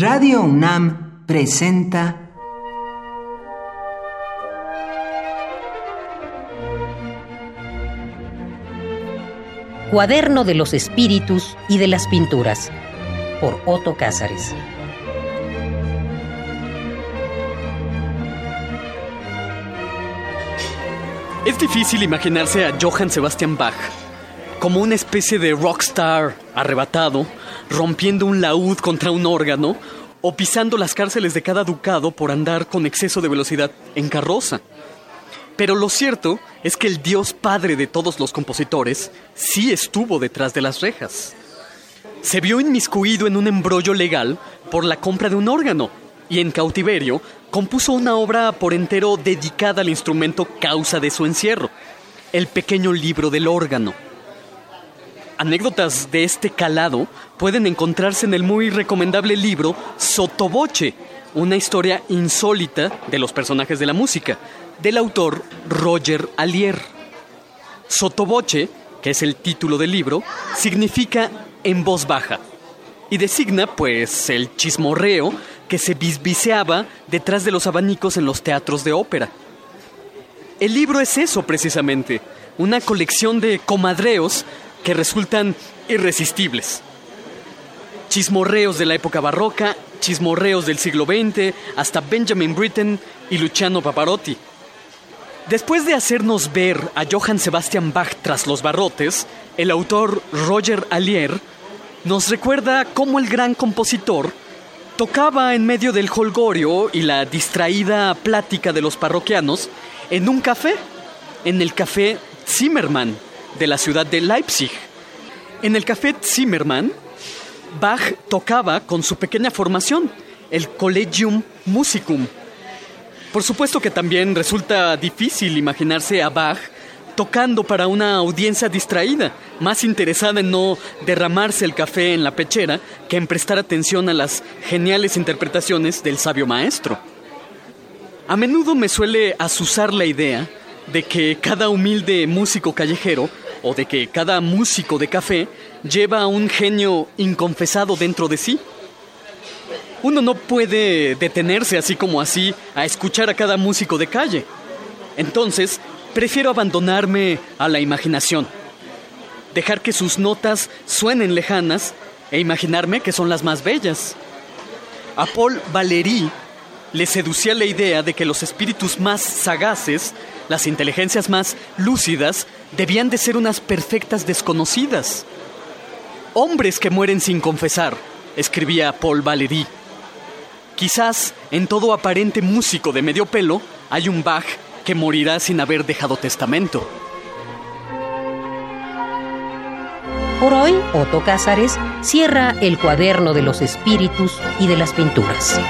Radio UNAM presenta Cuaderno de los Espíritus y de las Pinturas por Otto Cázares. Es difícil imaginarse a Johann Sebastian Bach como una especie de rockstar arrebatado, rompiendo un laúd contra un órgano o pisando las cárceles de cada ducado por andar con exceso de velocidad en carroza. Pero lo cierto es que el Dios Padre de todos los compositores sí estuvo detrás de las rejas. Se vio inmiscuido en un embrollo legal por la compra de un órgano y en cautiverio compuso una obra por entero dedicada al instrumento causa de su encierro, el pequeño libro del órgano. Anécdotas de este calado pueden encontrarse en el muy recomendable libro Sotoboche, una historia insólita de los personajes de la música, del autor Roger Allier. Sotoboche, que es el título del libro, significa en voz baja y designa, pues, el chismorreo que se bisbiseaba detrás de los abanicos en los teatros de ópera. El libro es eso precisamente, una colección de comadreos que resultan irresistibles. Chismorreos de la época barroca, chismorreos del siglo XX, hasta Benjamin Britten y Luciano Pavarotti. Después de hacernos ver a Johann Sebastian Bach tras los barrotes, el autor Roger Allier nos recuerda cómo el gran compositor tocaba en medio del holgorio y la distraída plática de los parroquianos en un café, en el café Zimmermann de la ciudad de Leipzig. En el café Zimmermann, Bach tocaba con su pequeña formación, el Collegium Musicum. Por supuesto que también resulta difícil imaginarse a Bach tocando para una audiencia distraída, más interesada en no derramarse el café en la pechera que en prestar atención a las geniales interpretaciones del sabio maestro. A menudo me suele asusar la idea de que cada humilde músico callejero o de que cada músico de café lleva a un genio inconfesado dentro de sí. Uno no puede detenerse así como así a escuchar a cada músico de calle. Entonces, prefiero abandonarme a la imaginación, dejar que sus notas suenen lejanas e imaginarme que son las más bellas. A Paul Valéry le seducía la idea de que los espíritus más sagaces, las inteligencias más lúcidas, debían de ser unas perfectas desconocidas. Hombres que mueren sin confesar, escribía Paul Valéry. Quizás en todo aparente músico de medio pelo hay un Bach que morirá sin haber dejado testamento. Por hoy, Otto Cázares cierra el cuaderno de los espíritus y de las pinturas.